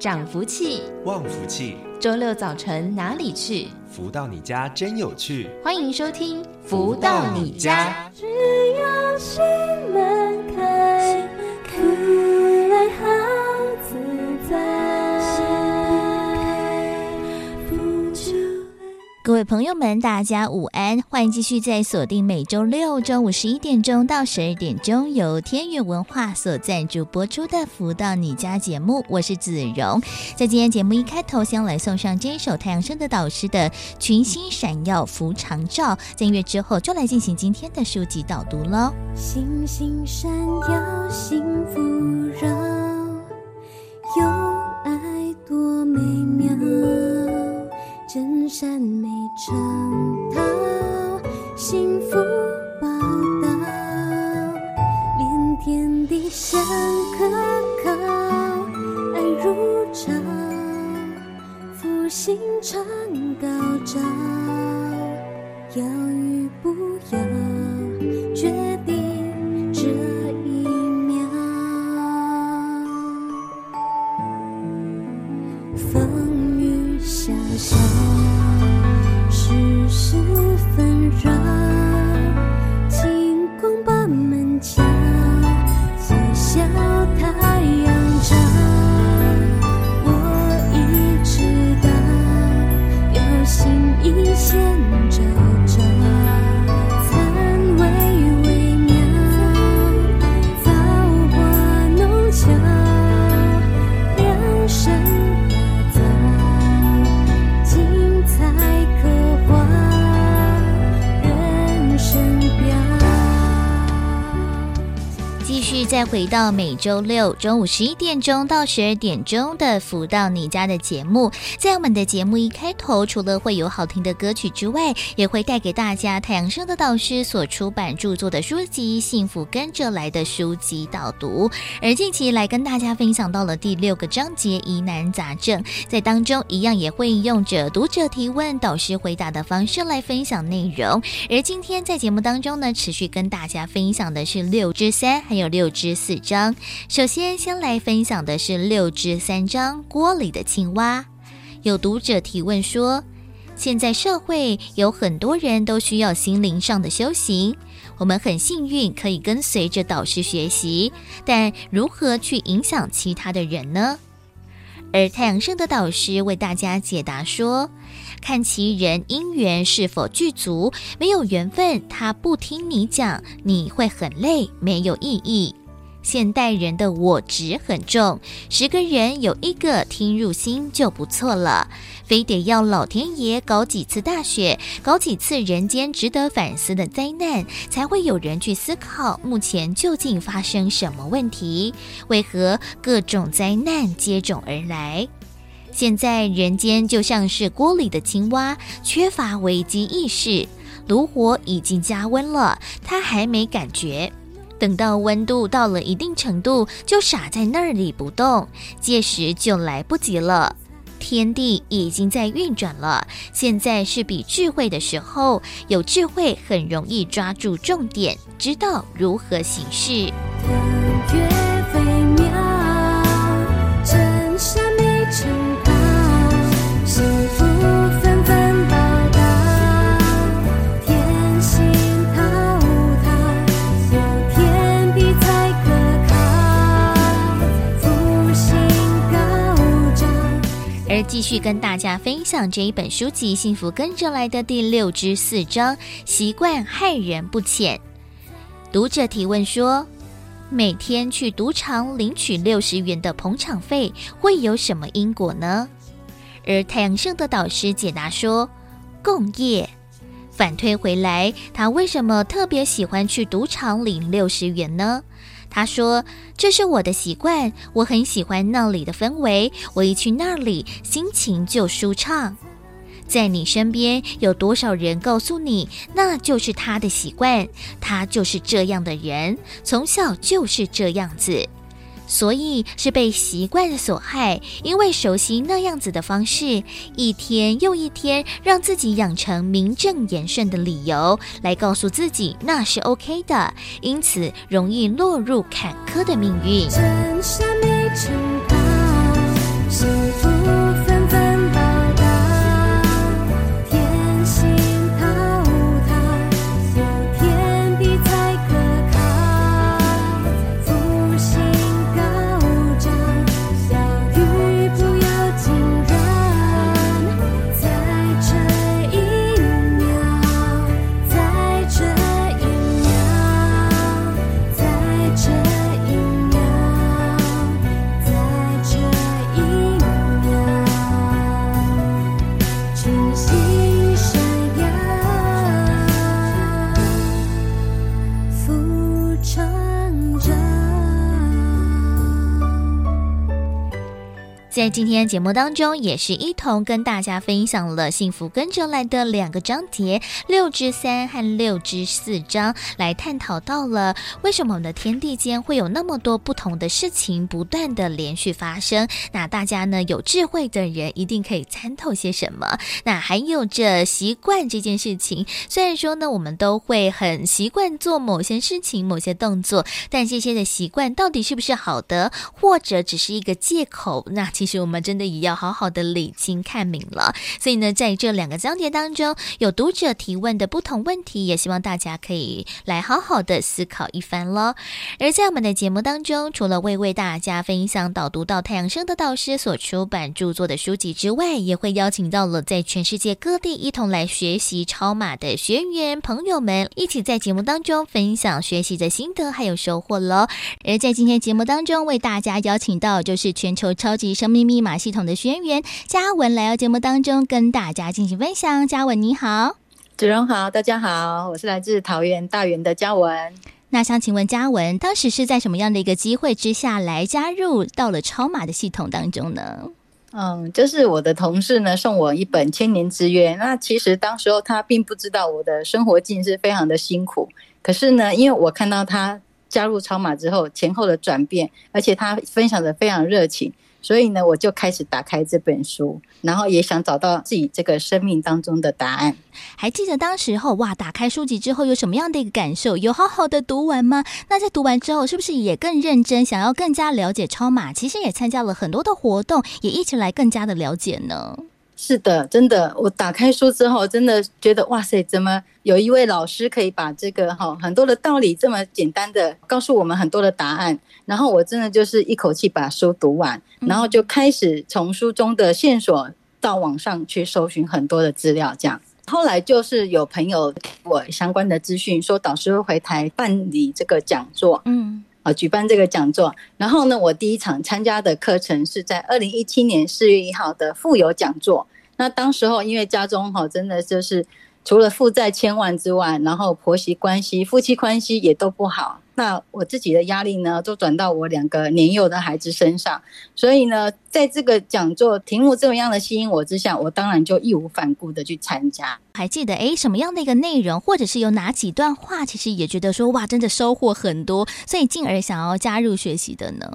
涨福气，旺福气。周六早晨哪里去？福到你家真有趣。欢迎收听《福到你家》。只要心门开，出来好自在。各位朋友们，大家午欢迎继续在锁定每周六中午十一点钟到十二点钟，由天宇文化所赞助播出的《福到你家》节目。我是子荣，在今天节目一开头，先来送上这一首太阳升的导师的《群星闪耀福长照》。在音乐之后，就来进行今天的书籍导读喽。星星闪耀，幸福绕，有爱多美妙。真善美成套，幸福报道，连天地相可靠，爱如潮，福星常高照，要与不要，这。再回到每周六中午十一点钟到十二点钟的《福到你家》的节目，在我们的节目一开头，除了会有好听的歌曲之外，也会带给大家太阳升的导师所出版著作的书籍《幸福跟着来的书籍导读》。而近期来跟大家分享到了第六个章节疑难杂症，在当中一样也会用着读者提问、导师回答的方式来分享内容。而今天在节目当中呢，持续跟大家分享的是六之三，还有六之。十四章，首先先来分享的是六至三章锅里的青蛙。有读者提问说，现在社会有很多人都需要心灵上的修行，我们很幸运可以跟随着导师学习，但如何去影响其他的人呢？而太阳盛德导师为大家解答说，看其人因缘是否具足，没有缘分，他不听你讲，你会很累，没有意义。现代人的我执很重，十个人有一个听入心就不错了，非得要老天爷搞几次大雪，搞几次人间值得反思的灾难，才会有人去思考目前究竟发生什么问题，为何各种灾难接踵而来？现在人间就像是锅里的青蛙，缺乏危机意识，炉火已经加温了，他还没感觉。等到温度到了一定程度，就傻在那里不动，届时就来不及了。天地已经在运转了，现在是比智慧的时候，有智慧很容易抓住重点，知道如何行事。继续跟大家分享这一本书籍《幸福跟着来的》第六之四章：习惯害人不浅。读者提问说：每天去赌场领取六十元的捧场费，会有什么因果呢？而太阳盛的导师解答说：共业。反推回来，他为什么特别喜欢去赌场领六十元呢？他说：“这是我的习惯，我很喜欢那里的氛围。我一去那里，心情就舒畅。在你身边有多少人告诉你，那就是他的习惯，他就是这样的人，从小就是这样子。”所以是被习惯所害，因为熟悉那样子的方式，一天又一天，让自己养成名正言顺的理由，来告诉自己那是 OK 的，因此容易落入坎坷的命运。 멈춰. 在今天节目当中，也是一同跟大家分享了《幸福跟着来的》两个章节六之三和六之四章，来探讨到了为什么我们的天地间会有那么多不同的事情不断的连续发生。那大家呢，有智慧的人一定可以参透些什么。那还有着习惯这件事情，虽然说呢，我们都会很习惯做某些事情、某些动作，但这些的习惯到底是不是好的，或者只是一个借口？那。其实我们真的也要好好的理清看明了，所以呢，在这两个章节当中，有读者提问的不同问题，也希望大家可以来好好的思考一番喽。而在我们的节目当中，除了会为大家分享导读到太阳升的导师所出版著作的书籍之外，也会邀请到了在全世界各地一同来学习超马的学员朋友们，一起在节目当中分享学习的心得还有收获喽。而在今天节目当中，为大家邀请到就是全球超级生命密码系统的学员嘉文来到节目当中，跟大家进行分享。嘉文你好，主持人好，大家好，我是来自桃园大园的嘉文。那想请问嘉文，当时是在什么样的一个机会之下来加入到了超马的系统当中呢？嗯，就是我的同事呢送我一本《千年之约》，那其实当时候他并不知道我的生活境是非常的辛苦，可是呢，因为我看到他加入超马之后前后的转变，而且他分享的非常热情。所以呢，我就开始打开这本书，然后也想找到自己这个生命当中的答案。还记得当时候哇，打开书籍之后有什么样的一个感受？有好好的读完吗？那在读完之后，是不是也更认真，想要更加了解超马？其实也参加了很多的活动，也一起来更加的了解呢。是的，真的，我打开书之后，真的觉得哇塞，怎么有一位老师可以把这个哈很多的道理这么简单的告诉我们很多的答案？然后我真的就是一口气把书读完，然后就开始从书中的线索到网上去搜寻很多的资料，这样。后来就是有朋友给我相关的资讯，说导师会回台办理这个讲座，嗯。啊，举办这个讲座，然后呢，我第一场参加的课程是在二零一七年四月一号的富有讲座。那当时候因为家中哈真的就是除了负债千万之外，然后婆媳关系、夫妻关系也都不好。那我自己的压力呢，都转到我两个年幼的孩子身上，所以呢，在这个讲座题目这么样的吸引我之下，我当然就义无反顾的去参加。还记得诶，什么样的一个内容，或者是有哪几段话，其实也觉得说哇，真的收获很多，所以进而想要加入学习的呢？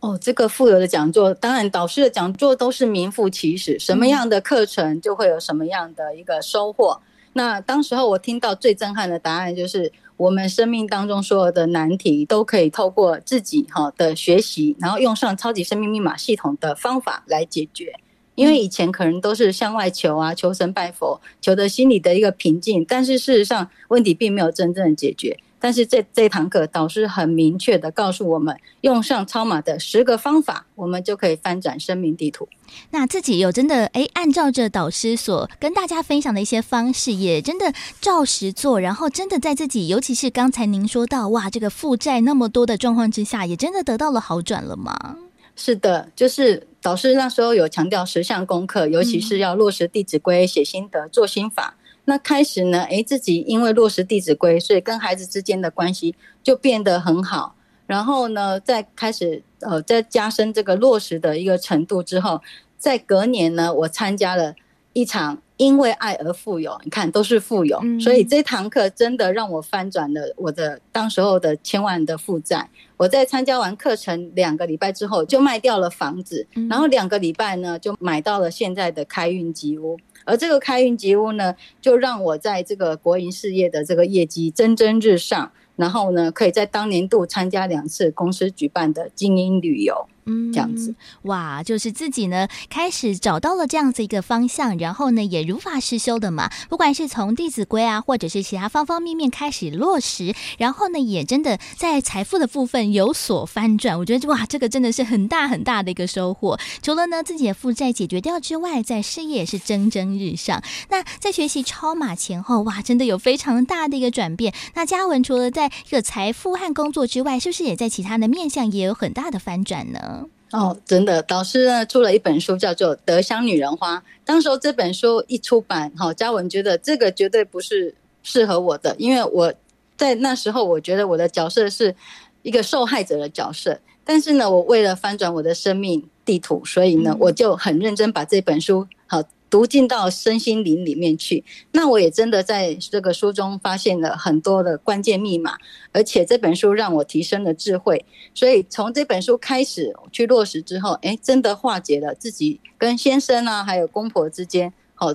哦，这个富有的讲座，当然导师的讲座都是名副其实，什么样的课程就会有什么样的一个收获。嗯、那当时候我听到最震撼的答案就是。我们生命当中所有的难题都可以透过自己哈的学习，然后用上超级生命密码系统的方法来解决。因为以前可能都是向外求啊，求神拜佛，求得心里的一个平静，但是事实上问题并没有真正的解决。但是这这堂课导师很明确的告诉我们，用上超马的十个方法，我们就可以翻转生命地图。那自己有真的诶，按照着导师所跟大家分享的一些方式，也真的照实做，然后真的在自己，尤其是刚才您说到哇，这个负债那么多的状况之下，也真的得到了好转了吗？是的，就是导师那时候有强调十项功课，尤其是要落实《弟子规》，写心得，做心法。那开始呢？诶，自己因为落实《弟子规》，所以跟孩子之间的关系就变得很好。然后呢，再开始呃，再加深这个落实的一个程度之后，在隔年呢，我参加了一场因为爱而富有，你看都是富有，嗯、所以这堂课真的让我翻转了我的当时候的千万的负债。我在参加完课程两个礼拜之后，就卖掉了房子，嗯、然后两个礼拜呢，就买到了现在的开运吉屋。而这个开运吉屋呢，就让我在这个国营事业的这个业绩蒸蒸日上，然后呢，可以在当年度参加两次公司举办的精英旅游。嗯，这样子哇，就是自己呢开始找到了这样子一个方向，然后呢也如法实修的嘛。不管是从《弟子规》啊，或者是其他方方面面开始落实，然后呢也真的在财富的部分有所翻转。我觉得哇，这个真的是很大很大的一个收获。除了呢自己的负债解决掉之外，在事业也是蒸蒸日上。那在学习超马前后，哇，真的有非常大的一个转变。那嘉文除了在这个财富和工作之外，是不是也在其他的面向也有很大的翻转呢？哦，真的，导师呢出了一本书，叫做《德香女人花》。当时候这本书一出版，哈，嘉文觉得这个绝对不是适合我的，因为我在那时候我觉得我的角色是一个受害者的角色。但是呢，我为了翻转我的生命，地图，所以呢，我就很认真把这本书好读进到身心灵里面去。那我也真的在这个书中发现了很多的关键密码，而且这本书让我提升了智慧。所以从这本书开始去落实之后，哎，真的化解了自己跟先生啊，还有公婆之间，好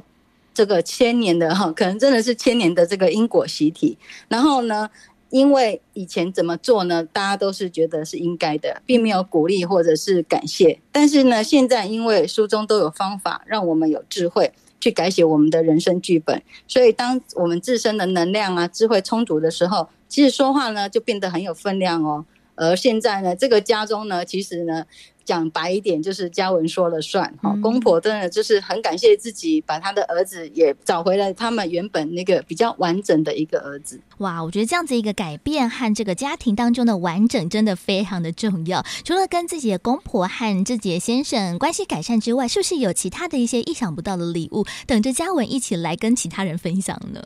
这个千年的哈，可能真的是千年的这个因果习题。然后呢，因为以前怎么做呢？大家都是觉得是应该的，并没有鼓励或者是感谢。但是呢，现在因为书中都有方法，让我们有智慧去改写我们的人生剧本。所以，当我们自身的能量啊、智慧充足的时候，其实说话呢就变得很有分量哦。而现在呢，这个家中呢，其实呢。讲白一点，就是嘉文说了算。哈，公婆真的就是很感谢自己，把他的儿子也找回来，他们原本那个比较完整的一个儿子。哇，我觉得这样子一个改变和这个家庭当中的完整，真的非常的重要。除了跟自己的公婆和自己的先生关系改善之外，是不是有其他的一些意想不到的礼物等着嘉文一起来跟其他人分享呢？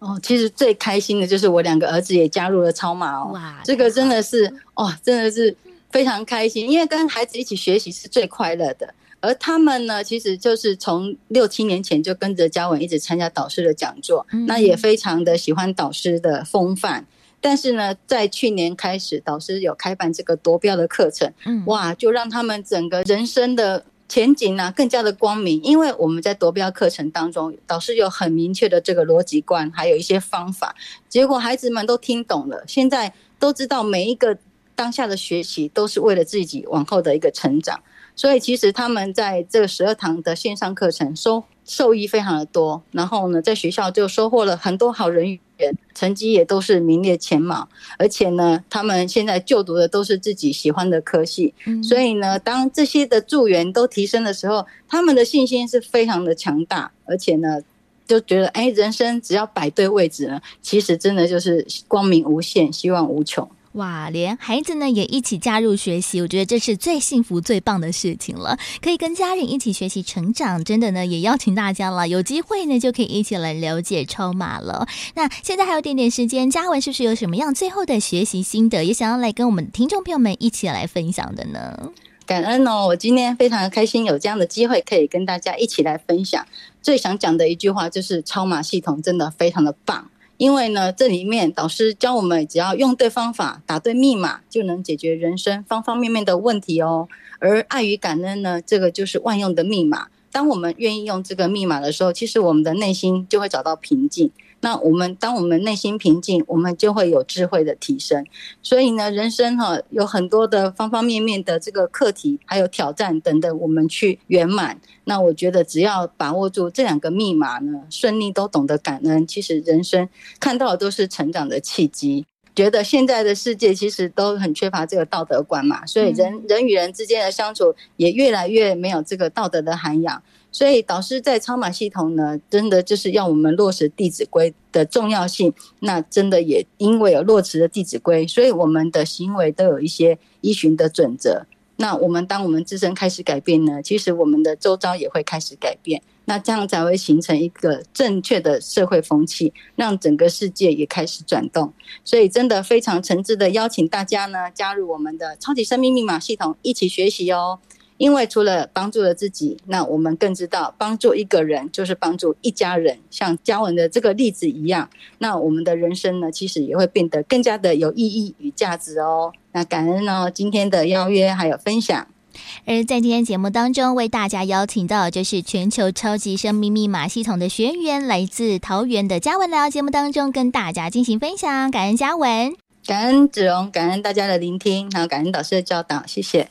哦，其实最开心的就是我两个儿子也加入了超马哦。哇，这个真的是哦，真的是。非常开心，因为跟孩子一起学习是最快乐的。而他们呢，其实就是从六七年前就跟着嘉文一直参加导师的讲座，嗯、那也非常的喜欢导师的风范。但是呢，在去年开始，导师有开办这个夺标的课程，嗯、哇，就让他们整个人生的前景呢、啊、更加的光明。因为我们在夺标课程当中，导师有很明确的这个逻辑观，还有一些方法，结果孩子们都听懂了，现在都知道每一个。当下的学习都是为了自己往后的一个成长，所以其实他们在这十二堂的线上课程收受益非常的多，然后呢，在学校就收获了很多好人缘，成绩也都是名列前茅，而且呢，他们现在就读的都是自己喜欢的科系，所以呢，当这些的助缘都提升的时候，他们的信心是非常的强大，而且呢，就觉得哎，人生只要摆对位置呢，其实真的就是光明无限，希望无穷。哇，连孩子呢也一起加入学习，我觉得这是最幸福、最棒的事情了。可以跟家人一起学习成长，真的呢也邀请大家了，有机会呢就可以一起来了解超马了。那现在还有点点时间，嘉文是不是有什么样最后的学习心得，也想要来跟我们听众朋友们一起来分享的呢？感恩哦，我今天非常开心有这样的机会可以跟大家一起来分享。最想讲的一句话就是，超马系统真的非常的棒。因为呢，这里面导师教我们，只要用对方法，打对密码，就能解决人生方方面面的问题哦。而爱与感恩呢，这个就是万用的密码。当我们愿意用这个密码的时候，其实我们的内心就会找到平静。那我们当我们内心平静，我们就会有智慧的提升。所以呢，人生哈有很多的方方面面的这个课题，还有挑战等等，我们去圆满。那我觉得只要把握住这两个密码呢，顺利都懂得感恩，其实人生看到的都是成长的契机。觉得现在的世界其实都很缺乏这个道德观嘛，所以人人与人之间的相处也越来越没有这个道德的涵养。所以导师在超码系统呢，真的就是要我们落实《弟子规》的重要性。那真的也因为有落实的《弟子规》，所以我们的行为都有一些依循的准则。那我们当我们自身开始改变呢，其实我们的周遭也会开始改变。那这样才会形成一个正确的社会风气，让整个世界也开始转动。所以真的非常诚挚的邀请大家呢，加入我们的超级生命密码系统，一起学习哦。因为除了帮助了自己，那我们更知道帮助一个人就是帮助一家人。像嘉文的这个例子一样，那我们的人生呢，其实也会变得更加的有意义与价值哦。那感恩哦，今天的邀约还有分享。而在今天节目当中，为大家邀请到就是全球超级生命密码系统的学员，来自桃园的嘉文来到节目当中，跟大家进行分享。感恩嘉文，感恩子荣，感恩大家的聆听，还有感恩导师的教导，谢谢。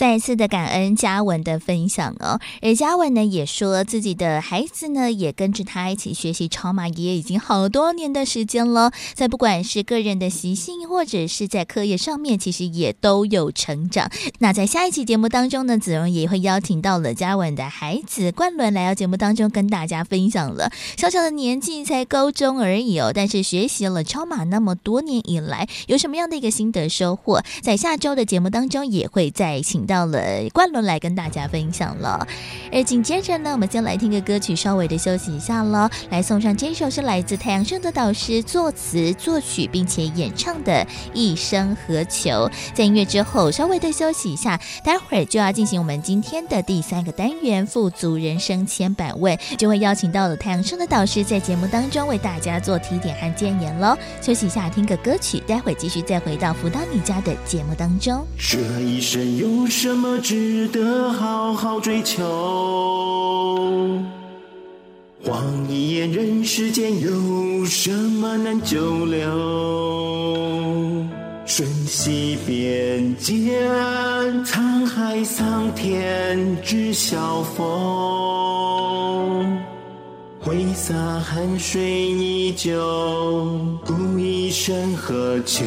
再次的感恩嘉文的分享哦，而嘉文呢也说自己的孩子呢也跟着他一起学习超码，也已经好多年的时间了，在不管是个人的习性或者是在课业上面，其实也都有成长。那在下一期节目当中呢，子荣也会邀请到了嘉文的孩子冠伦来到节目当中跟大家分享了。小小的年纪才高中而已哦，但是学习了超马那么多年以来，有什么样的一个心得收获？在下周的节目当中也会再请。到了冠伦来跟大家分享了。而紧接着呢，我们先来听个歌曲，稍微的休息一下喽。来送上这首是来自太阳盛的导师作词作曲并且演唱的《一生何求》。在音乐之后，稍微的休息一下，待会儿就要进行我们今天的第三个单元——富足人生千百问，就会邀请到了太阳盛的导师在节目当中为大家做提点和建言喽。休息一下，听个歌曲，待会儿继续再回到福到你家的节目当中。这一生有什么值得好好追求？望一眼人世间，有什么难久留？瞬息变迁，沧海桑田，只晓风。挥洒汗水依旧，故一生何求？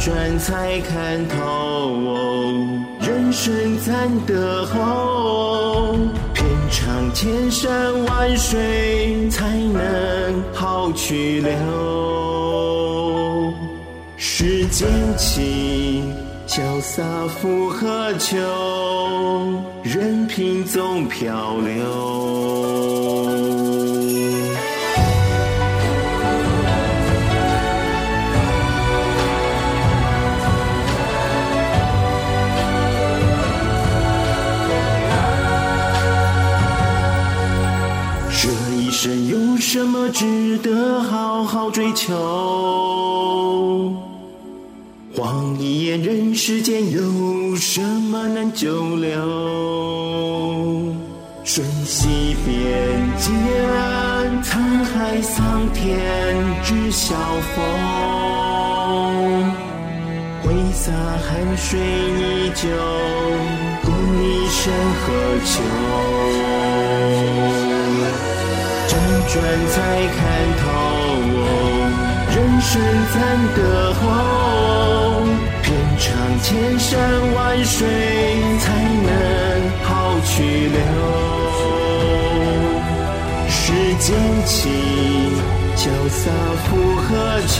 转才看透。人生暂得厚，遍尝千山万水，才能好去留。世间情，潇洒复何求？任凭总漂流。什么值得好好追求？望一眼人世间，有什么难久留？瞬息变迁，沧海桑田，只晓风。挥洒汗水依旧，共一生何求？辗转才看透，人生暂得厚，遍尝千山万水，才能好去留。世间情，潇洒复何求？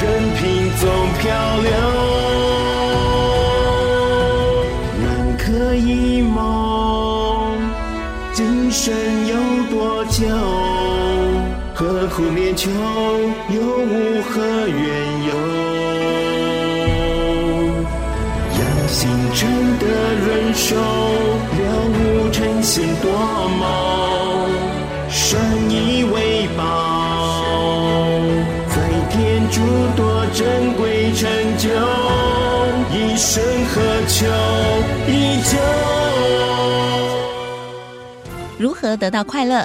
任凭总漂流，南柯一梦，今生有。多久？何苦念旧？又无何缘由？养心真的忍受，了悟尘心多梦，生以为宝，在天诸多珍贵成就，一生何求？依旧。如何得到快乐？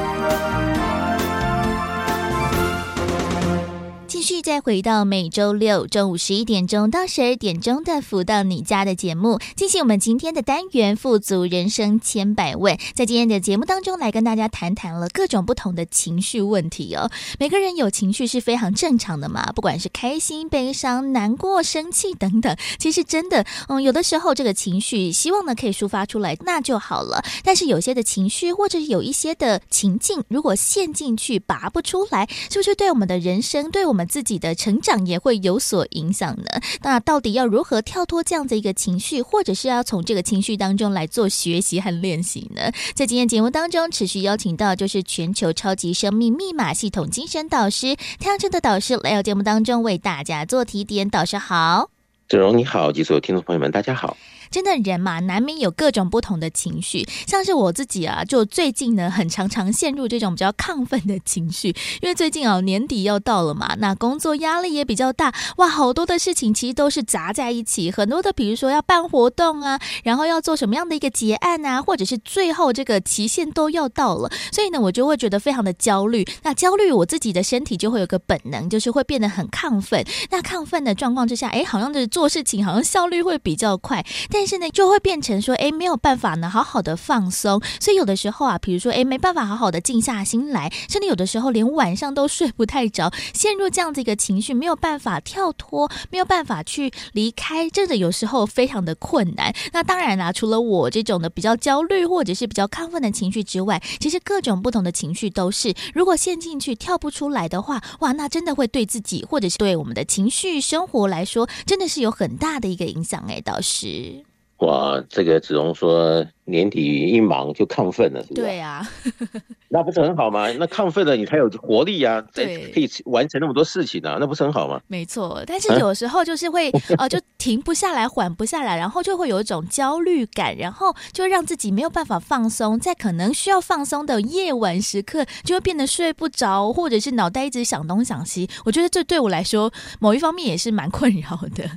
继续再回到每周六中午十一点钟到十二点钟的福到你家的节目，进行我们今天的单元“富足人生千百问”。在今天的节目当中，来跟大家谈谈了各种不同的情绪问题哦。每个人有情绪是非常正常的嘛，不管是开心、悲伤、难过、生气等等。其实真的，嗯，有的时候这个情绪希望呢可以抒发出来，那就好了。但是有些的情绪或者有一些的情境，如果陷进去拔不出来，是不是对我们的人生，对我们自己的成长也会有所影响呢？那到底要如何跳脱这样的一个情绪，或者是要从这个情绪当中来做学习和练习呢？在今天节目当中，持续邀请到就是全球超级生命密码系统精神导师太阳盛德导师来到节目当中为大家做提点。导师好，子荣你好，及所有听众朋友们，大家好。真的人嘛，难免有各种不同的情绪。像是我自己啊，就最近呢，很常常陷入这种比较亢奋的情绪，因为最近啊，年底要到了嘛，那工作压力也比较大，哇，好多的事情其实都是砸在一起，很多的，比如说要办活动啊，然后要做什么样的一个结案啊，或者是最后这个期限都要到了，所以呢，我就会觉得非常的焦虑。那焦虑，我自己的身体就会有个本能，就是会变得很亢奋。那亢奋的状况之下，哎，好像就是做事情好像效率会比较快，但但是呢，就会变成说，哎，没有办法呢，好好的放松。所以有的时候啊，比如说，哎，没办法好好的静下心来，甚至有的时候连晚上都睡不太着，陷入这样子一个情绪，没有办法跳脱，没有办法去离开，真的有时候非常的困难。那当然啦，除了我这种的比较焦虑或者是比较亢奋的情绪之外，其实各种不同的情绪都是，如果陷进去跳不出来的话，哇，那真的会对自己或者是对我们的情绪生活来说，真的是有很大的一个影响哎，倒是。哇，这个子荣说年底一忙就亢奋了？对啊，那不是很好吗？那亢奋了，你才有活力啊，对，可以完成那么多事情啊，那不是很好吗？没错，但是有时候就是会 呃，就停不下来，缓不下来，然后就会有一种焦虑感，然后就让自己没有办法放松，在可能需要放松的夜晚时刻，就会变得睡不着，或者是脑袋一直想东想西。我觉得这对我来说，某一方面也是蛮困扰的。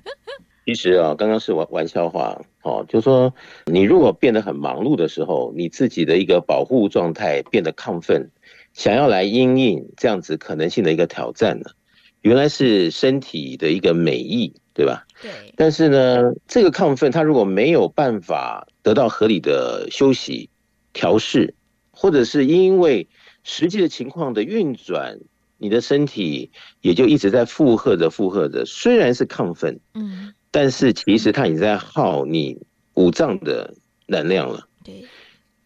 其实啊，刚刚是玩玩笑话哦，就是说你如果变得很忙碌的时候，你自己的一个保护状态变得亢奋，想要来应应这样子可能性的一个挑战呢，原来是身体的一个美意，对吧？对。但是呢，这个亢奋它如果没有办法得到合理的休息、调试，或者是因为实际的情况的运转，你的身体也就一直在负荷着、负荷着，虽然是亢奋，嗯。但是其实它已经在耗你五脏的能量了。对，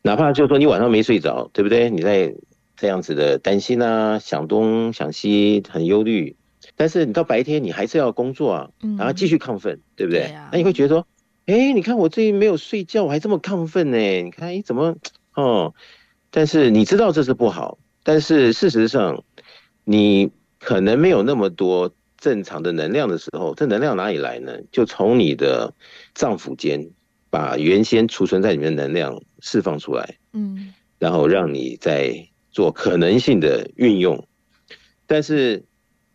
哪怕就是说你晚上没睡着，对不对？你在这样子的担心啊，想东想西，很忧虑。但是你到白天你还是要工作啊，然后继续亢奋，对不对？那你会觉得说，哎，你看我最近没有睡觉，我还这么亢奋呢？你看，哎，怎么哦？但是你知道这是不好，但是事实上你可能没有那么多。正常的能量的时候，这能量哪里来呢？就从你的脏腑间把原先储存在里面的能量释放出来，嗯，然后让你再做可能性的运用。但是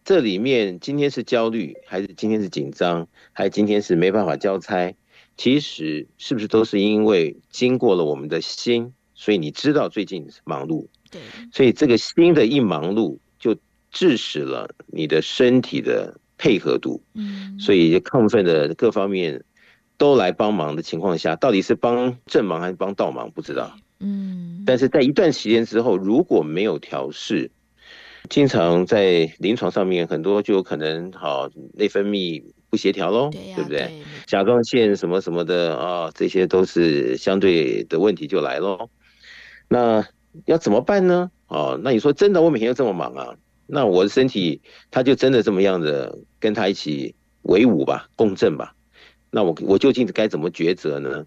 这里面今天是焦虑，还是今天是紧张，还是今天是没办法交差？其实是不是都是因为经过了我们的心，所以你知道最近忙碌，对，所以这个心的一忙碌。致使了你的身体的配合度，嗯，所以亢奋的各方面都来帮忙的情况下，到底是帮正忙还是帮倒忙，不知道，嗯。但是在一段时间之后，如果没有调试，经常在临床上面很多就有可能好内分泌不协调喽，对，对不对？对甲状腺什么什么的啊，哦，这些都是相对的问题就来喽。那要怎么办呢？哦，那你说真的，我每天都这么忙啊？那我的身体，他就真的这么样的跟他一起为伍吧，共振吧。那我我究竟该怎么抉择呢？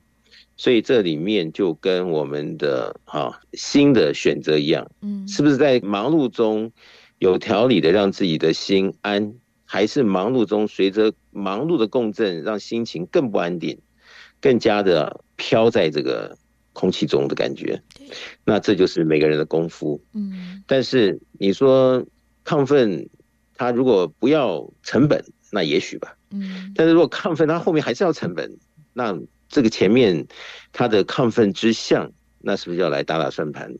所以这里面就跟我们的哈心的选择一样，嗯，是不是在忙碌中有条理的让自己的心安，还是忙碌中随着忙碌的共振，让心情更不安定，更加的飘在这个。空气中的感觉，那这就是每个人的功夫。嗯，但是你说亢奋，它如果不要成本，那也许吧。嗯，但是如果亢奋，它后面还是要成本，那这个前面它的亢奋之相，那是不是要来打打算盘？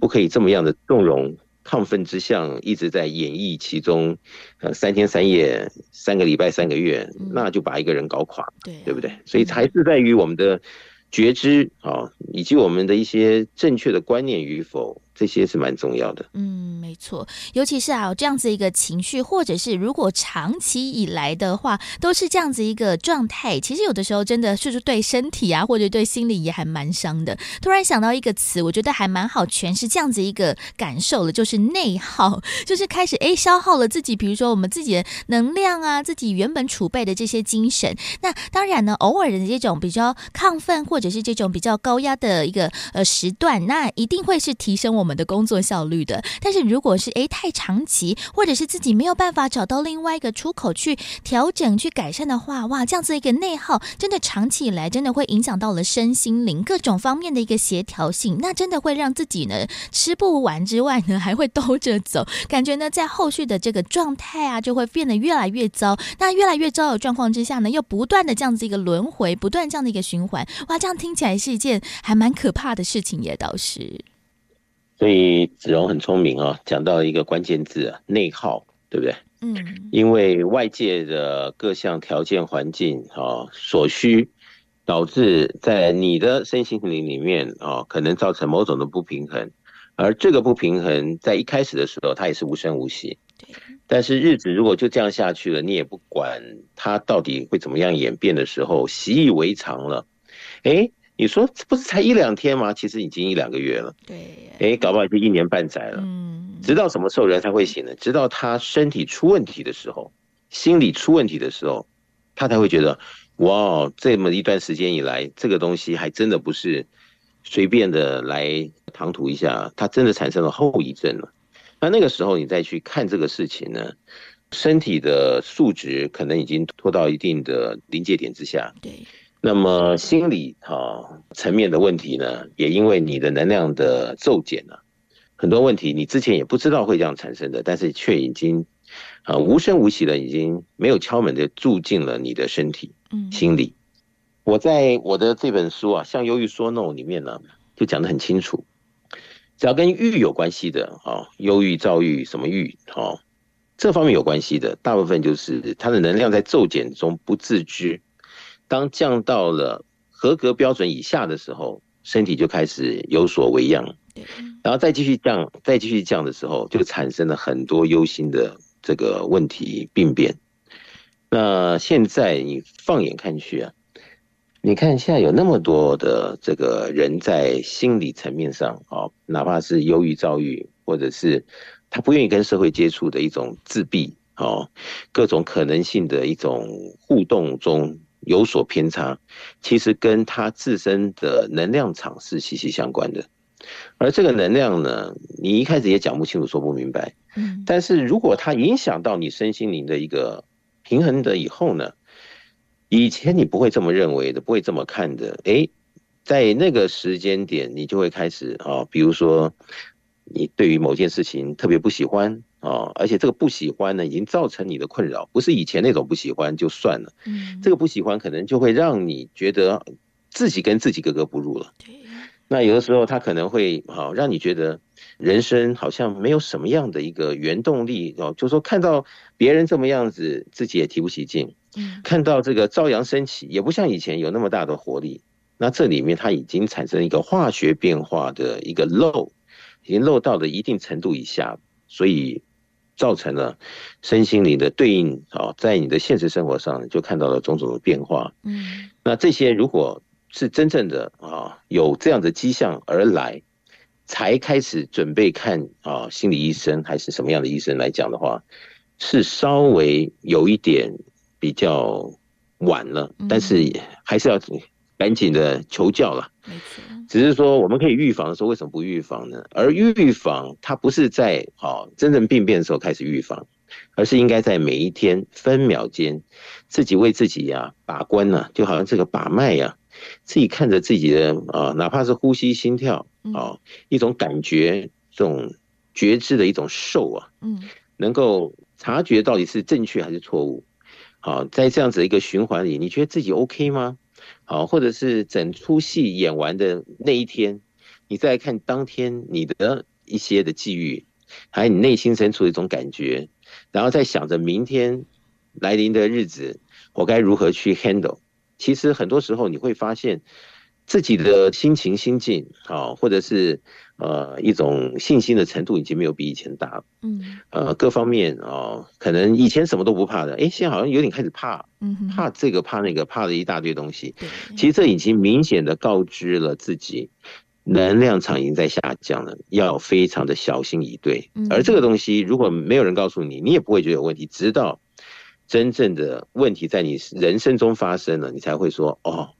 不可以这么样的纵容亢奋之相一直在演绎其中，呃，三天三夜、三个礼拜、三个月，那就把一个人搞垮，对，对不对？所以还是在于我们的。觉知啊，以及我们的一些正确的观念与否。这些是蛮重要的，嗯，没错，尤其是啊，这样子一个情绪，或者是如果长期以来的话，都是这样子一个状态，其实有的时候真的是对身体啊，或者对心理也还蛮伤的。突然想到一个词，我觉得还蛮好诠释这样子一个感受的，就是内耗，就是开始哎消耗了自己，比如说我们自己的能量啊，自己原本储备的这些精神。那当然呢，偶尔的这种比较亢奋，或者是这种比较高压的一个呃时段，那一定会是提升我我们的工作效率的，但是如果是诶太长期，或者是自己没有办法找到另外一个出口去调整、去改善的话，哇，这样子一个内耗，真的长期以来，真的会影响到了身心灵各种方面的一个协调性，那真的会让自己呢吃不完之外呢，还会兜着走，感觉呢在后续的这个状态啊，就会变得越来越糟。那越来越糟的状况之下呢，又不断的这样子一个轮回，不断这样的一个循环，哇，这样听起来是一件还蛮可怕的事情，也倒是。所以子荣很聪明啊，讲到一个关键字啊，内耗，对不对？嗯，因为外界的各项条件环境啊所需，导致在你的身心灵里面啊，可能造成某种的不平衡，而这个不平衡在一开始的时候，它也是无声无息。但是日子如果就这样下去了，你也不管它到底会怎么样演变的时候，习以为常了。哎，你说这不是才一两天吗？其实已经一两个月了。对，哎，搞不好已经一年半载了。嗯，直到什么时候人才会醒呢？直到他身体出问题的时候，心理出问题的时候，他才会觉得，哇，这么一段时间以来，这个东西还真的不是随便的来唐突一下，它真的产生了后遗症了。那那个时候你再去看这个事情呢，身体的数值可能已经拖到一定的临界点之下。对。那么心理哈层面的问题呢，也因为你的能量的骤减了，很多问题你之前也不知道会这样产生的，但是却已经啊无声无息的已经没有敲门的住进了你的身体、嗯心理。我在我的这本书啊，像忧郁说 no 里面呢，就讲得很清楚。只要跟郁有关系的啊，忧郁、躁郁什么郁啊，这方面有关系的，大部分就是它的能量在骤减中不自知。当降到了合格标准以下的时候，身体就开始有所为样，然后再继续降，再继续降的时候，就产生了很多忧心的这个问题病变。那现在你放眼看去啊。你看，现在有那么多的这个人在心理层面上啊，哪怕是忧郁、躁郁，或者是他不愿意跟社会接触的一种自闭，哦，各种可能性的一种互动中有所偏差，其实跟他自身的能量场是息息相关的。而这个能量呢，你一开始也讲不清楚、说不明白。嗯，但是如果它影响到你身心灵的一个平衡的以后呢？以前你不会这么认为的，不会这么看的。诶，在那个时间点，你就会开始啊，比如说，你对于某件事情特别不喜欢啊，而且这个不喜欢呢，已经造成你的困扰，不是以前那种不喜欢就算了。嗯，这个不喜欢可能就会让你觉得自己跟自己格格不入了。那有的时候他可能会哦，让你觉得人生好像没有什么样的一个原动力哦，就是说看到别人这么样子，自己也提不起劲。嗯看到这个朝阳升起，也不像以前有那么大的活力。那这里面它已经产生一个化学变化的一个漏，已经漏到了一定程度以下，所以造成了身心灵的对应啊，在你的现实生活上就看到了种种的变化。嗯，那这些如果是真正的啊有这样的迹象而来，才开始准备看啊心理医生还是什么样的医生来讲的话，是稍微有一点。比较晚了，但是还是要赶紧的求教了。没错，只是说我们可以预防的时候，为什么不预防呢？而预防它不是在好真正病变的时候开始预防，而是应该在每一天分秒间，自己为自己呀把关呢，就好像这个把脉呀，自己看着自己的啊，哪怕是呼吸、心跳啊，一种感觉，这种觉知的一种受啊，嗯，能够察觉到底是正确还是错误。好，在这样子一个循环里，你觉得自己 OK 吗？好，或者是整出戏演完的那一天，你再看当天你的一些的际遇，还有你内心深处的一种感觉，然后再想着明天来临的日子，我该如何去 handle？其实很多时候你会发现。自己的心情心境，好，或者是呃一种信心的程度已经没有比以前大了，嗯，呃各方面啊，可能以前什么都不怕的，哎，现在好像有点开始怕，嗯，怕这个怕那个，怕了一大堆东西。其实这已经明显的告知了自己，能量场已经在下降了，要非常的小心以对。而这个东西如果没有人告诉你，你也不会觉得有问题，直到真正的问题在你人生中发生了，你才会说哦。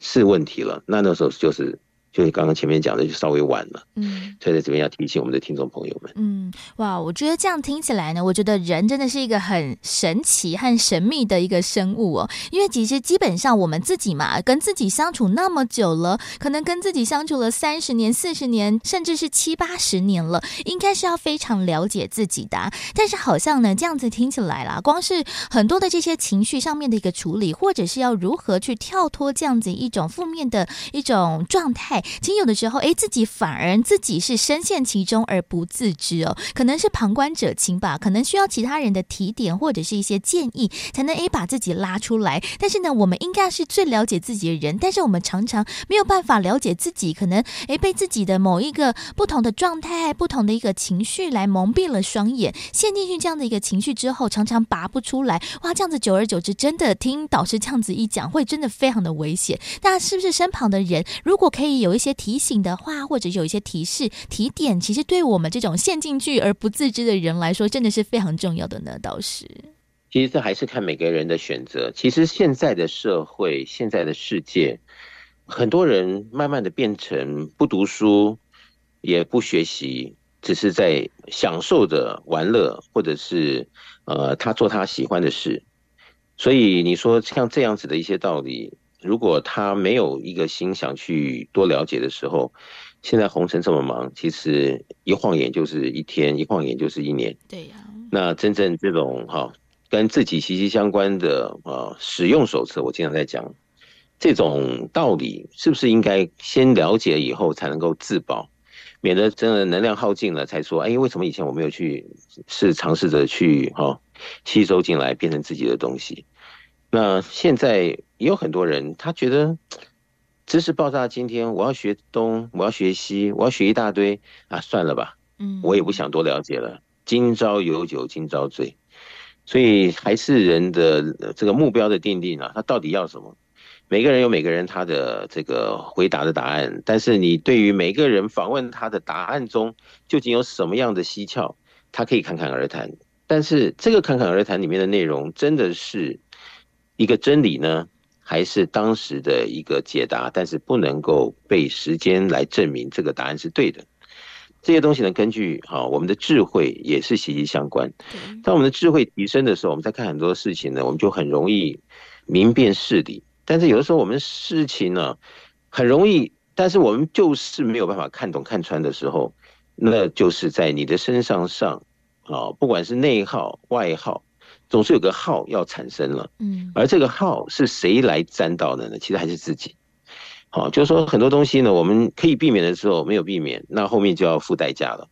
是问题了，那那时候就是。就是刚刚前面讲的，就稍微晚了。嗯，所以在这边要提醒我们的听众朋友们。嗯，哇，我觉得这样听起来呢，我觉得人真的是一个很神奇和神秘的一个生物哦。因为其实基本上我们自己嘛，跟自己相处那么久了，可能跟自己相处了三十年、四十年，甚至是七八十年了，应该是要非常了解自己的。但是好像呢，这样子听起来啦，光是很多的这些情绪上面的一个处理，或者是要如何去跳脱这样子一种负面的一种状态。其实有的时候，哎，自己反而自己是深陷其中而不自知哦，可能是旁观者清吧，可能需要其他人的提点或者是一些建议，才能哎把自己拉出来。但是呢，我们应该是最了解自己的人，但是我们常常没有办法了解自己，可能哎被自己的某一个不同的状态、不同的一个情绪来蒙蔽了双眼，陷进去这样的一个情绪之后，常常拔不出来。哇，这样子久而久之，真的听导师这样子一讲，会真的非常的危险。那是不是身旁的人如果可以有有一些提醒的话，或者有一些提示、提点，其实对我们这种陷进去而不自知的人来说，真的是非常重要的呢？倒是，其实这还是看每个人的选择。其实现在的社会、现在的世界，很多人慢慢的变成不读书，也不学习，只是在享受着玩乐，或者是呃，他做他喜欢的事。所以你说像这样子的一些道理，如果他没有一个心想去多了解的时候，现在红尘这么忙，其实一晃眼就是一天，一晃眼就是一年。对呀。那真正这种哈跟自己息息相关的啊使用手册，我经常在讲这种道理，是不是应该先了解以后才能够自保，免得真的能量耗尽了才说，哎，为什么以前我没有去是尝试着去哈吸收进来变成自己的东西？那现在也有很多人，他觉得 知识爆炸，今天我要学东，我要学西，我要学一大堆啊，算了吧，嗯，我也不想多了解了。今朝有酒今朝醉，所以还是人的这个目标的定定啊，他到底要什么？每个人有每个人他的这个回答的答案，但是你对于每个人访问他的答案中究竟有什么样的蹊跷，他可以侃侃而谈，但是这个侃侃而谈里面的内容真的是。一个真理呢，还是当时的一个解答，但是不能够被时间来证明这个答案是对的。这些东西呢，根据啊我们的智慧也是息息相关。当我们的智慧提升的时候，我们在看很多事情呢，我们就很容易明辨事理。但是有的时候我们事情呢，很容易，但是我们就是没有办法看懂看穿的时候，那就是在你的身上上啊，不管是内耗外耗。总是有个号要产生了，嗯，而这个号是谁来沾到的呢？其实还是自己。好，就是说很多东西呢，我们可以避免的时候没有避免，那后面就要付代价了。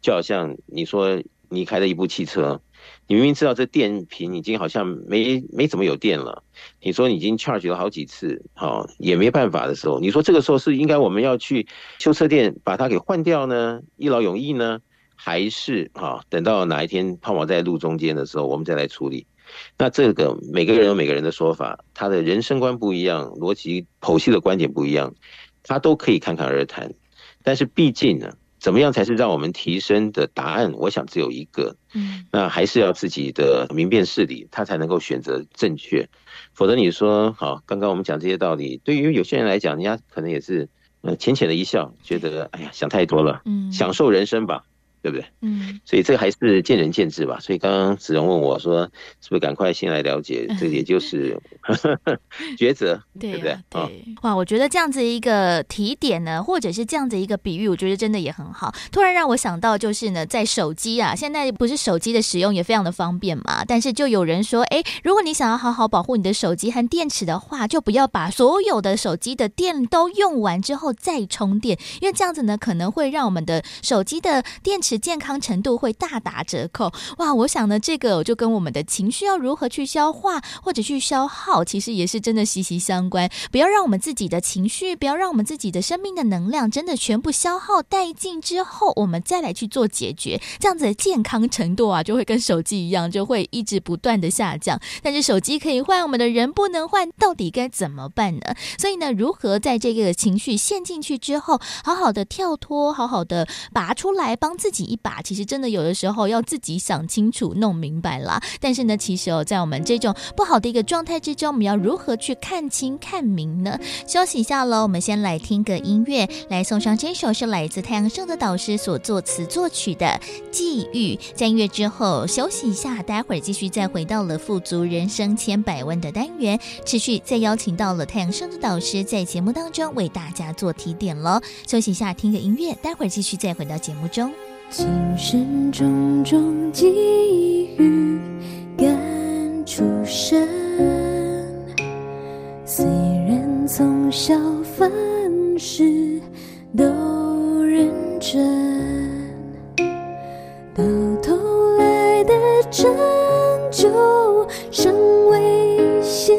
就好像你说你开了一部汽车，你明明知道这电瓶已经好像没没怎么有电了，你说你已经 charge 了好几次，好也没办法的时候，你说这个时候是应该我们要去修车店把它给换掉呢，一劳永逸呢？还是啊，等到哪一天抛锚在路中间的时候，我们再来处理。那这个每个人有每个人的说法，他的人生观不一样，逻辑剖析的观点不一样，他都可以侃侃而谈。但是毕竟呢，怎么样才是让我们提升的答案？我想只有一个，嗯，那还是要自己的明辨事理，他才能够选择正确。否则你说好，刚刚我们讲这些道理，对于有些人来讲，人家可能也是呃浅浅的一笑，觉得哎呀想太多了，嗯，享受人生吧。对不对？嗯，所以这个还是见仁见智吧。所以刚刚子荣问我说：“是不是赶快先来了解？” 这也就是 抉择，对不对？对，哇，我觉得这样子一个提点呢，或者是这样子一个比喻，我觉得真的也很好。突然让我想到，就是呢，在手机啊，现在不是手机的使用也非常的方便嘛。但是就有人说，哎，如果你想要好好保护你的手机和电池的话，就不要把所有的手机的电都用完之后再充电，因为这样子呢，可能会让我们的手机的电池。健康程度会大打折扣哇！我想呢，这个就跟我们的情绪要如何去消化或者去消耗，其实也是真的息息相关。不要让我们自己的情绪，不要让我们自己的生命的能量真的全部消耗殆尽之后，我们再来去做解决，这样子的健康程度啊，就会跟手机一样，就会一直不断的下降。但是手机可以换，我们的人不能换，到底该怎么办呢？所以呢，如何在这个情绪陷进去之后，好好的跳脱，好好的拔出来，帮自己。一把，其实真的有的时候要自己想清楚、弄明白啦。但是呢，其实哦，在我们这种不好的一个状态之中，我们要如何去看清、看明呢？休息一下喽，我们先来听个音乐，来送上这首是来自太阳盛的导师所作词作曲的《际遇》。在音乐之后休息一下，待会儿继续再回到了富足人生千百万的单元，持续再邀请到了太阳盛的导师在节目当中为大家做提点喽。休息一下，听个音乐，待会儿继续再回到节目中。今生重重寄予感触深。虽然从小凡事都认真，到头来的成就尚未显。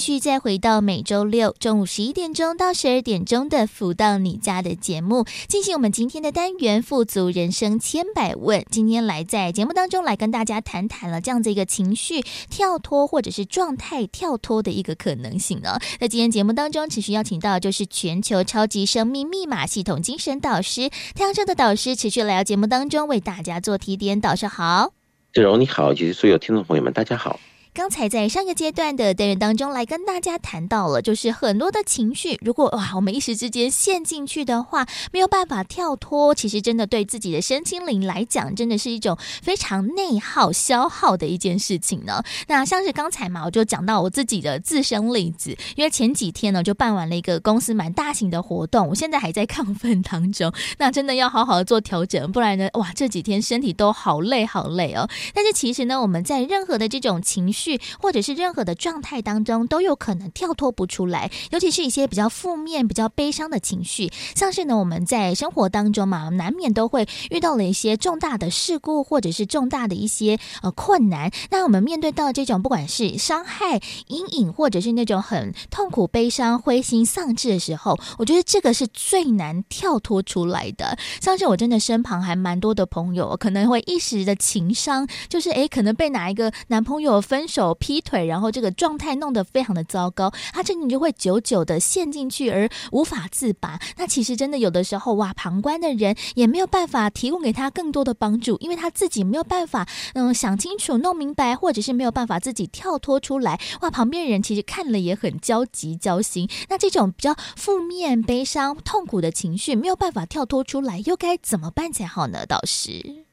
续再回到每周六中午十一点钟到十二点钟的“福到你家”的节目，进行我们今天的单元“富足人生千百问”。今天来在节目当中来跟大家谈谈了这样子一个情绪跳脱或者是状态跳脱的一个可能性呢。在今天节目当中，持续邀请到就是全球超级生命密码系统精神导师太阳社的导师，持续来到节目当中为大家做提点。导师好，志荣你好，以及所有听众朋友们大家好。刚才在上个阶段的单元当中来跟大家谈到了，就是很多的情绪，如果哇我们一时之间陷进去的话，没有办法跳脱，其实真的对自己的身心灵来讲，真的是一种非常内耗、消耗的一件事情呢。那像是刚才嘛，我就讲到我自己的自身例子，因为前几天呢就办完了一个公司蛮大型的活动，我现在还在亢奋当中，那真的要好好做调整，不然呢，哇这几天身体都好累好累哦。但是其实呢，我们在任何的这种情绪。或者是任何的状态当中都有可能跳脱不出来，尤其是一些比较负面、比较悲伤的情绪，像是呢我们在生活当中嘛，难免都会遇到了一些重大的事故，或者是重大的一些呃困难。那我们面对到这种不管是伤害、阴影，或者是那种很痛苦、悲伤、灰心丧志的时候，我觉得这个是最难跳脱出来的。像是我真的身旁还蛮多的朋友，可能会一时的情伤，就是诶，可能被哪一个男朋友分手。劈腿，然后这个状态弄得非常的糟糕，他这你就会久久的陷进去而无法自拔。那其实真的有的时候哇，旁观的人也没有办法提供给他更多的帮助，因为他自己没有办法嗯想清楚、弄明白，或者是没有办法自己跳脱出来。哇，旁边人其实看了也很焦急、焦心。那这种比较负面、悲伤、痛苦的情绪没有办法跳脱出来，又该怎么办才好呢？导师？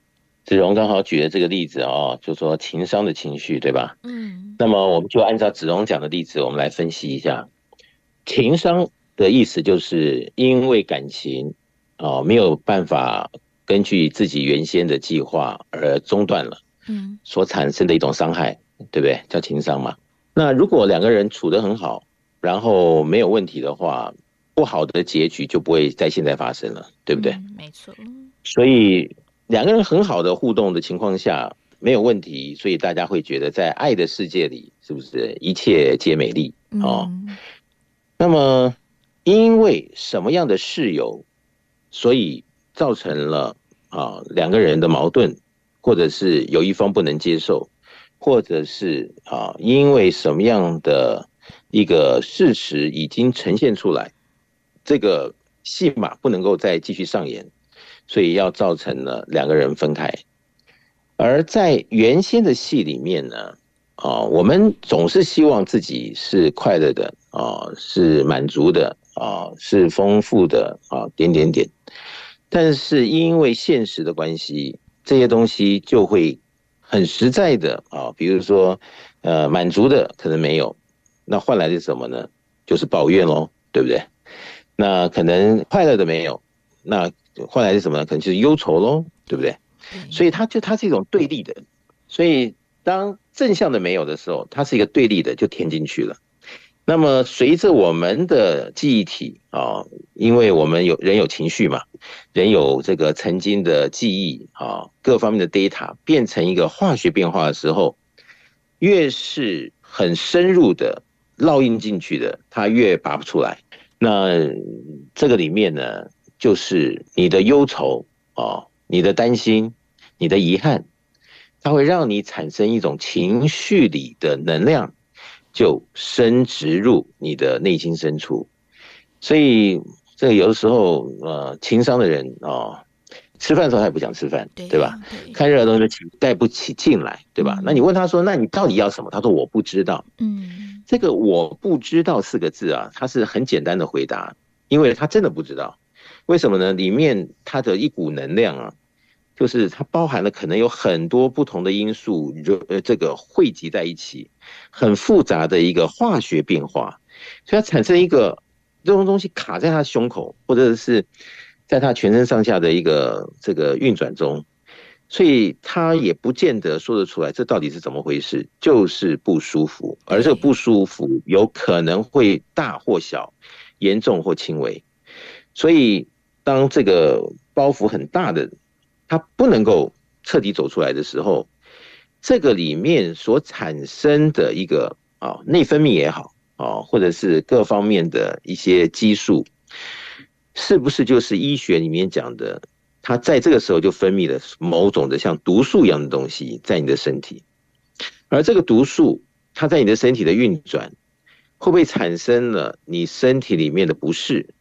子荣刚好举了这个例子哦，就说情商的情绪，对吧？嗯，那么我们就按照子荣讲的例子，我们来分析一下情商的意思，就是因为感情哦没有办法根据自己原先的计划而中断了，嗯，所产生的一种伤害，对不对？叫情商嘛。那如果两个人处得很好，然后没有问题的话，不好的结局就不会在现在发生了，对不对？嗯，没错。所以。两个人很好的互动的情况下没有问题，所以大家会觉得在爱的世界里是不是一切皆美丽哦？嗯、那么因为什么样的事由，所以造成了啊两个人的矛盾，或者是有一方不能接受，或者是啊，因为什么样的一个事实已经呈现出来，这个戏码不能够再继续上演，所以要造成了两个人分开。而在原先的戏里面呢，啊，我们总是希望自己是快乐的啊，是满足的啊，是丰富的啊，点点点。但是因为现实的关系，这些东西就会很实在的啊，比如说，呃，满足的可能没有，那换来的是什么呢？就是抱怨喽，对不对？那可能快乐的没有，那换来是什么呢？可能就是忧愁喽，对不对？所以它就它是一种对立的，所以当正向的没有的时候，它是一个对立的，就填进去了。那么随着我们的记忆体啊，因为我们有人有情绪嘛，人有这个曾经的记忆啊，各方面的 data 变成一个化学变化的时候，越是很深入的烙印进去的，它越拔不出来。那这个里面呢，就是你的忧愁啊，你的担心，你的遗憾，它会让你产生一种情绪里的能量。就深植入你的内心深处，所以这个有的时候，呃，情商的人啊、哦，吃饭的时候他也不想吃饭，对，对吧？对，看热闹东西带不起劲来，对吧？嗯、那你问他说，那你到底要什么？他说我不知道。嗯，这个我不知道四个字啊，他是很简单的回答，因为他真的不知道。为什么呢？里面它的一股能量啊。就是它包含了可能有很多不同的因素，呃这个汇集在一起，很复杂的一个化学变化，所以它产生一个这种东西卡在他胸口，或者是在他全身上下的一个这个运转中，所以他也不见得说得出来这到底是怎么回事，就是不舒服，而这个不舒服有可能会大或小，严重或轻微，所以当这个包袱很大的。它不能够彻底走出来的时候，这个里面所产生的一个啊内分泌也好啊，或者是各方面的一些激素，是不是就是医学里面讲的？它在这个时候就分泌了某种的像毒素一样的东西在你的身体，而这个毒素它在你的身体的运转，会不会产生了你身体里面的不适？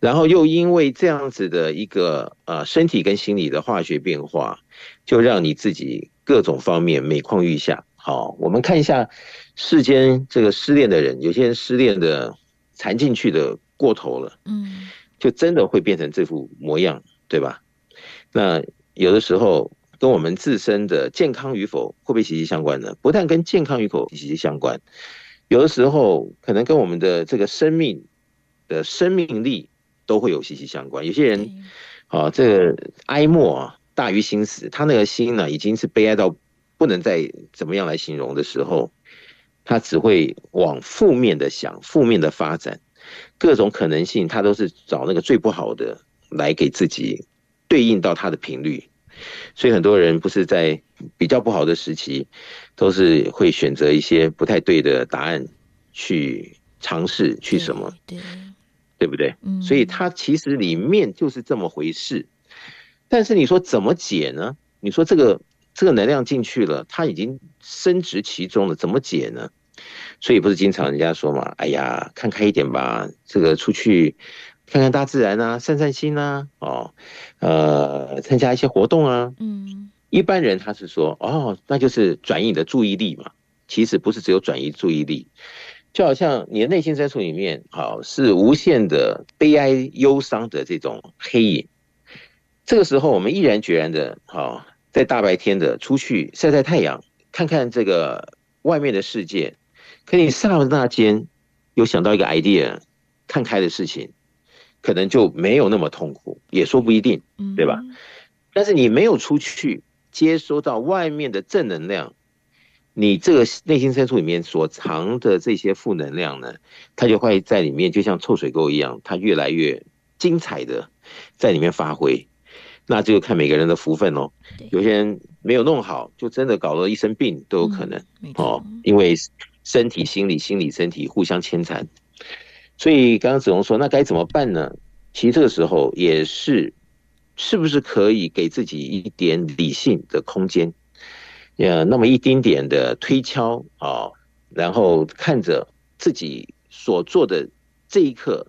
然后又因为这样子的一个呃身体跟心理的化学变化，就让你自己各种方面每况愈下。好，我们看一下世间这个失恋的人，有些人失恋的缠进去的过头了，嗯，就真的会变成这副模样，对吧？那有的时候跟我们自身的健康与否会不会息息相关呢？不但跟健康与否息息相关，有的时候可能跟我们的这个生命的生命力。都会有息息相关。有些人，啊，这个哀莫啊大于心死，他那个心呢已经是悲哀到不能再怎么样来形容的时候，他只会往负面的想，负面的发展，各种可能性，他都是找那个最不好的来给自己对应到他的频率。所以很多人不是在比较不好的时期，都是会选择一些不太对的答案去尝试去什么。对。对对不对？所以它其实里面就是这么回事。但是你说怎么解呢？你说这个这个能量进去了，它已经深植其中了，怎么解呢？所以不是经常人家说嘛，哎呀，看开一点吧，这个出去看看大自然啊，散散心啊，哦，呃，参加一些活动啊。嗯，一般人他是说，哦，那就是转移你的注意力嘛。其实不是只有转移注意力。就好像你的内心深处里面，好是无限的悲哀、忧伤的这种黑影。这个时候，我们毅然决然的，好在大白天的出去晒晒太阳，看看这个外面的世界。可你刹那间有想到一个 idea，看开的事情，可能就没有那么痛苦，也说不一定，对吧？但是你没有出去接收到外面的正能量。你这个内心深处里面所藏的这些负能量呢，它就会在里面，就像臭水沟一样，它越来越精彩的在里面发挥。那就看每个人的福分哦。有些人没有弄好，就真的搞了一身病都有可能哦。因为身体、心理、心理、身体互相牵缠。所以刚刚子龙说，那该怎么办呢？其实这个时候也是，是不是可以给自己一点理性的空间？呃，那么一丁点的推敲啊，然后看着自己所做的这一刻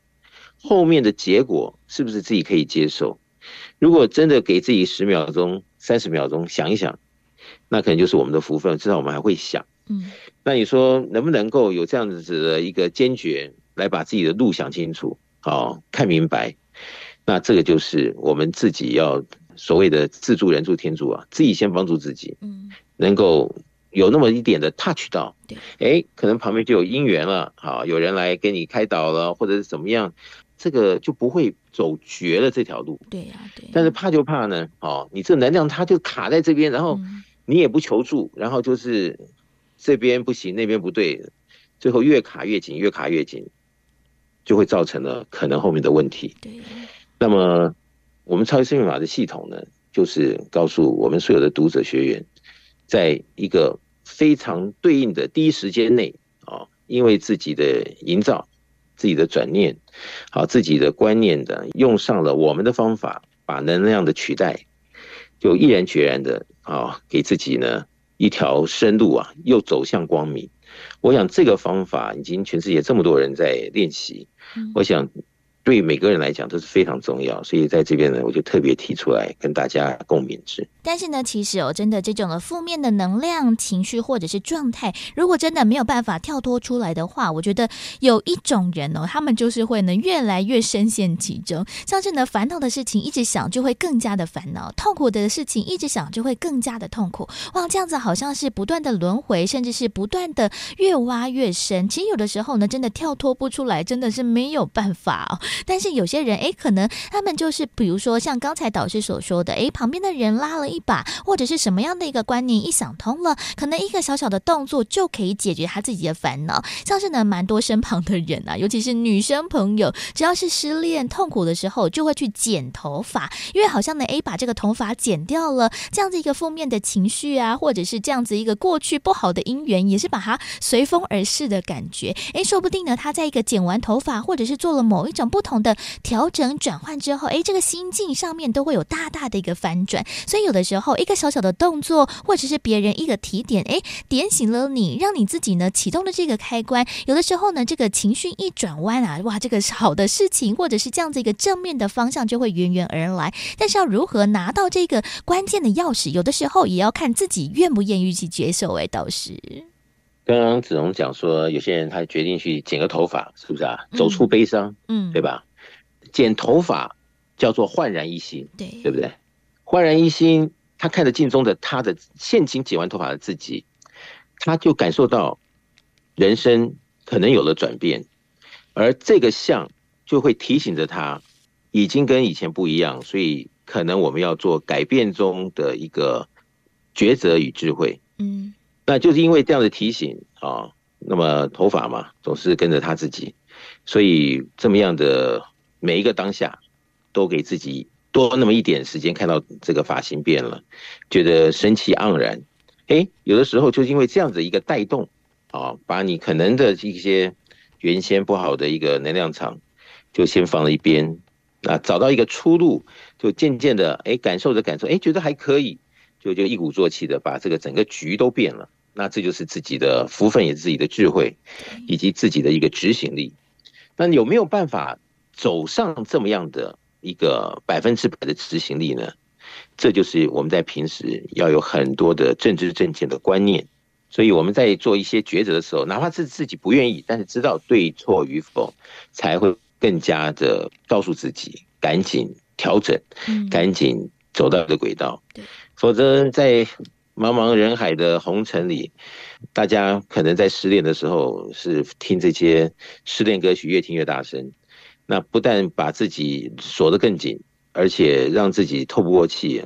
后面的结果是不是自己可以接受？如果真的给自己十秒钟、三十秒钟想一想，那可能就是我们的福分，至少我们还会想。嗯，那你说能不能够有这样子的一个坚决来把自己的路想清楚，好，看明白？那这个就是我们自己要所谓的自助人助天助啊，自己先帮助自己，嗯，能够有那么一点的 touch 到，对，哎，可能旁边就有姻缘了，好，有人来给你开导了，或者是怎么样，这个就不会走绝了这条路，对呀，对。但是怕就怕呢，哦，你这能量它就卡在这边，然后你也不求助，然后就是这边不行，那边不对，最后越卡越紧，越卡越紧，就会造成了可能后面的问题，对。那么，我们超级生命法的系统呢，就是告诉我们所有的读者学员，在一个非常对应的第一时间内啊，因为自己的营造、自己的转念、好自己的观念的，用上了我们的方法，把能量的取代，就毅然决然的啊，给自己呢一条生路啊，又走向光明。我想这个方法已经全世界这么多人在练习，我想。对每个人来讲都是非常重要，所以在这边呢，我就特别提出来跟大家共勉之。但是呢，其实哦，真的这种的负面的能量、情绪或者是状态，如果真的没有办法跳脱出来的话，我觉得有一种人哦，他们就是会呢越来越深陷其中，像是呢烦恼的事情一直想就会更加的烦恼，痛苦的事情一直想就会更加的痛苦。哇，这样子好像是不断的轮回，甚至是不断的越挖越深。其实有的时候呢，真的跳脱不出来，真的是没有办法。但是有些人，哎，可能他们就是，比如说像刚才导师所说的，哎，旁边的人拉了一把，或者是什么样的一个观念一想通了，可能一个小小的动作就可以解决他自己的烦恼。像是呢，蛮多身旁的人啊，尤其是女生朋友，只要是失恋痛苦的时候，就会去剪头发，因为好像呢，哎，把这个头发剪掉了，这样子一个负面的情绪啊，或者是这样子一个过去不好的姻缘，也是把它随风而逝的感觉。哎，说不定呢，他在一个剪完头发，或者是做了某一种不同。同的调整转换之后，哎，这个心境上面都会有大大的一个翻转。所以有的时候，一个小小的动作，或者是别人一个提点，哎，点醒了你，让你自己呢启动了这个开关。有的时候呢，这个情绪一转弯啊，哇，这个好的事情，或者是这样子一个正面的方向就会源源而来。但是要如何拿到这个关键的钥匙，有的时候也要看自己愿不愿意去接受。哎，导师，刚刚子龙讲说，有些人他决定去剪个头发，是不是啊？走出悲伤，嗯，对吧？剪头发叫做焕然一新，对，对不对？焕然一新，他看着镜中的他的现今剪完头发的自己，他就感受到人生可能有了转变，而这个像就会提醒着他，已经跟以前不一样，所以可能我们要做改变中的一个抉择与智慧。嗯，那就是因为这样的提醒啊，那么头发嘛，总是跟着他自己，所以这么样的。每一个当下，都给自己多那么一点时间，看到这个发型变了，觉得生气盎然。哎，有的时候就因为这样子一个带动，啊，把你可能的一些原先不好的一个能量场，就先放了一边，啊，找到一个出路，就渐渐的，哎，感受着感受，哎，觉得还可以，就就一鼓作气的把这个整个局都变了。那这就是自己的福分，也是自己的智慧，以及自己的一个执行力。那有没有办法？走上这么样的一个百分之百的执行力呢？这就是我们在平时要有很多的政治正见的观念。所以我们在做一些抉择的时候，哪怕是自己不愿意，但是知道对错与否，才会更加的告诉自己赶紧调整，赶紧走到的轨道。否则在茫茫人海的红尘里，大家可能在失恋的时候是听这些失恋歌曲，越听越大声。那不但把自己锁得更紧，而且让自己透不过气。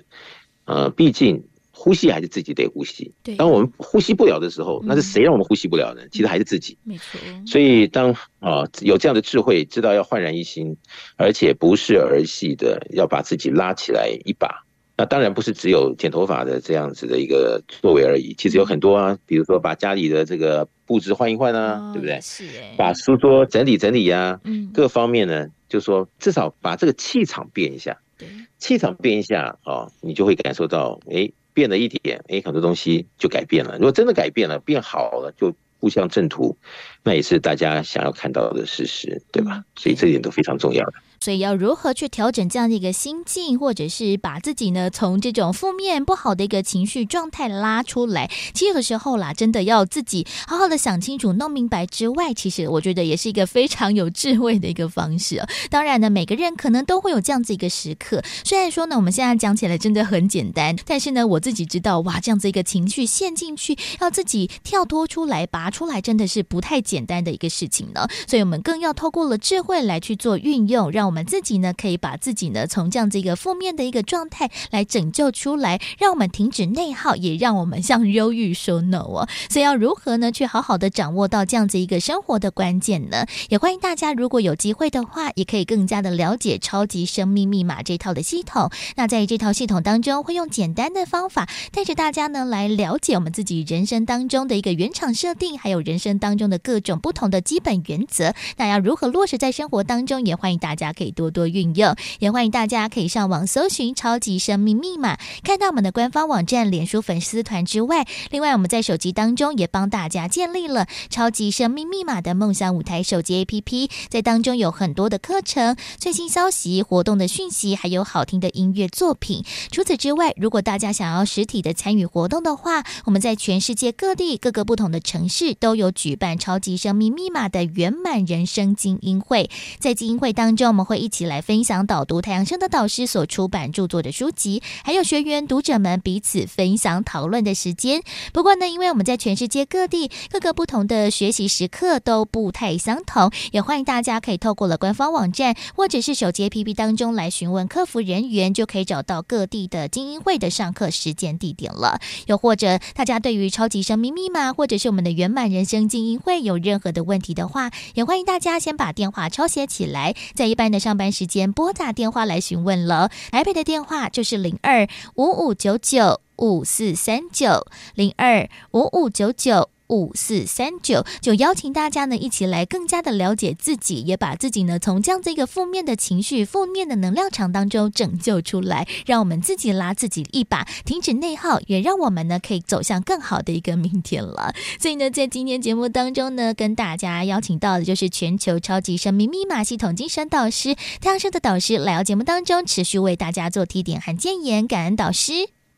呃，毕竟呼吸还是自己得呼吸。对，当我们呼吸不了的时候，那是谁让我们呼吸不了呢？其实还是自己。没错。所以当啊有这样的智慧，知道要焕然一新，而且不是儿戏的，要把自己拉起来一把。那当然不是只有剪头发的这样子的一个作为而已，其实有很多啊，比如说把家里的这个布置换一换啊，对不对？是哎，把书桌整理整理呀，嗯，各方面呢，就说至少把这个气场变一下，对，气场变一下哦，你就会感受到，哎，变了一点，哎，很多东西就改变了。如果真的改变了，变好了，就互相正途，那也是大家想要看到的事实，对吧？所以这一点都非常重要的。所以要如何去调整这样的一个心境，或者是把自己呢从这种负面不好的一个情绪状态拉出来？其实有的时候啦，真的要自己好好的想清楚、弄明白之外，其实我觉得也是一个非常有智慧的一个方式。当然呢，每个人可能都会有这样子一个时刻。虽然说呢，我们现在讲起来真的很简单，但是呢，我自己知道哇，这样子一个情绪陷进去，要自己跳脱出来、拔出来，真的是不太简单的一个事情呢。所以我们更要透过了智慧来去做运用，让我们自己呢，可以把自己呢从这样子一个负面的一个状态来拯救出来，让我们停止内耗，也让我们向忧郁说 no 哦。所以要如何呢去好好的掌握到这样子一个生活的关键呢？也欢迎大家如果有机会的话，也可以更加的了解超级生命密码这套的系统。那在这套系统当中，会用简单的方法带着大家呢来了解我们自己人生当中的一个原厂设定，还有人生当中的各种不同的基本原则。那要如何落实在生活当中？也欢迎大家可以可以多多。运用，也欢迎大家可以上网搜寻“超级生命密码”，看到我们的官方网站、脸书粉丝团之外，另外我们在手机当中也帮大家建立了“超级生命密码”的梦想舞台手机 APP，在当中有很多的课程、最新消息、活动的讯息，还有好听的音乐作品。除此之外，如果大家想要实体的参与活动的话，我们在全世界各地各个不同的城市都有举办“超级生命密码”的圆满人生精英会，在精英会当中，我们会一起来。分享导读太阳升的导师所出版著作的书籍，还有学员读者们彼此分享讨论的时间。不过呢，因为我们在全世界各地各个不同的学习时刻都不太相同，也欢迎大家可以透过了官方网站或者是手机 APP 当中来询问客服人员，就可以找到各地的精英会的上课时间地点了。又或者大家对于超级生命密码或者是我们的圆满人生精英会有任何的问题的话，也欢迎大家先把电话抄写起来，在一般的上班时间。拨打电话来询问了，台北的电话就是零二五五九九五四三九零二五五九九。五四三九，就邀请大家呢一起来更加的了解自己，也把自己呢从这样子一个负面的情绪、负面的能量场当中拯救出来，让我们自己拉自己一把，停止内耗，也让我们呢可以走向更好的一个明天了。所以呢，在今天节目当中呢，跟大家邀请到的就是全球超级生命密码系统精神导师太阳盛德导师来到节目当中，持续为大家做提点和建言，感恩导师。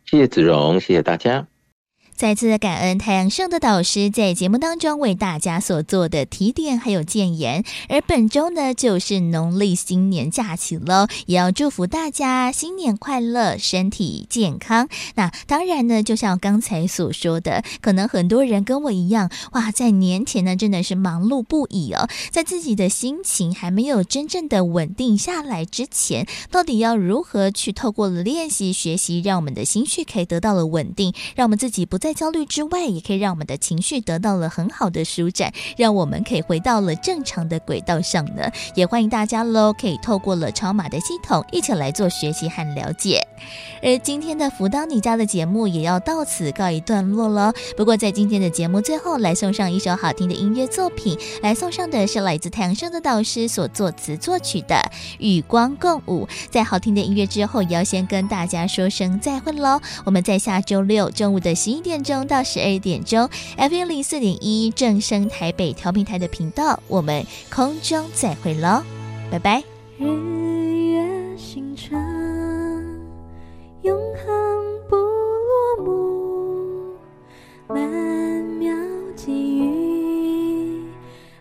谢谢子荣，谢谢大家。再次的感恩太阳盛的导师在节目当中为大家所做的提点还有建言，而本周呢就是农历新年假期喽，也要祝福大家新年快乐，身体健康。那当然呢，就像刚才所说的，可能很多人跟我一样，哇，在年前呢真的是忙碌不已哦，在自己的心情还没有真正的稳定下来之前，到底要如何去透过了练习学习，让我们的心绪可以得到了稳定，让我们自己不。在焦虑之外，也可以让我们的情绪得到了很好的舒展，让我们可以回到了正常的轨道上呢。也欢迎大家喽，可以透过了超码的系统一起来做学习和了解。而今天的福到你家的节目也要到此告一段落了。不过在今天的节目最后，来送上一首好听的音乐作品，来送上的是来自太阳升的导师所作词作曲的《与光共舞》。在好听的音乐之后，也要先跟大家说声再会喽。我们在下周六中午的十一点。点钟到十二点钟，FM 零四点一正声台北调频台的频道，我们空中再会喽，拜拜。日月星辰，永恒不落幕，曼妙际遇，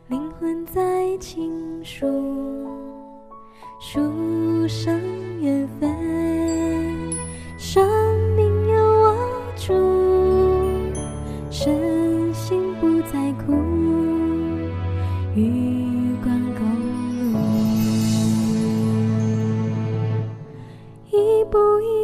灵魂在倾诉，书生缘分，不一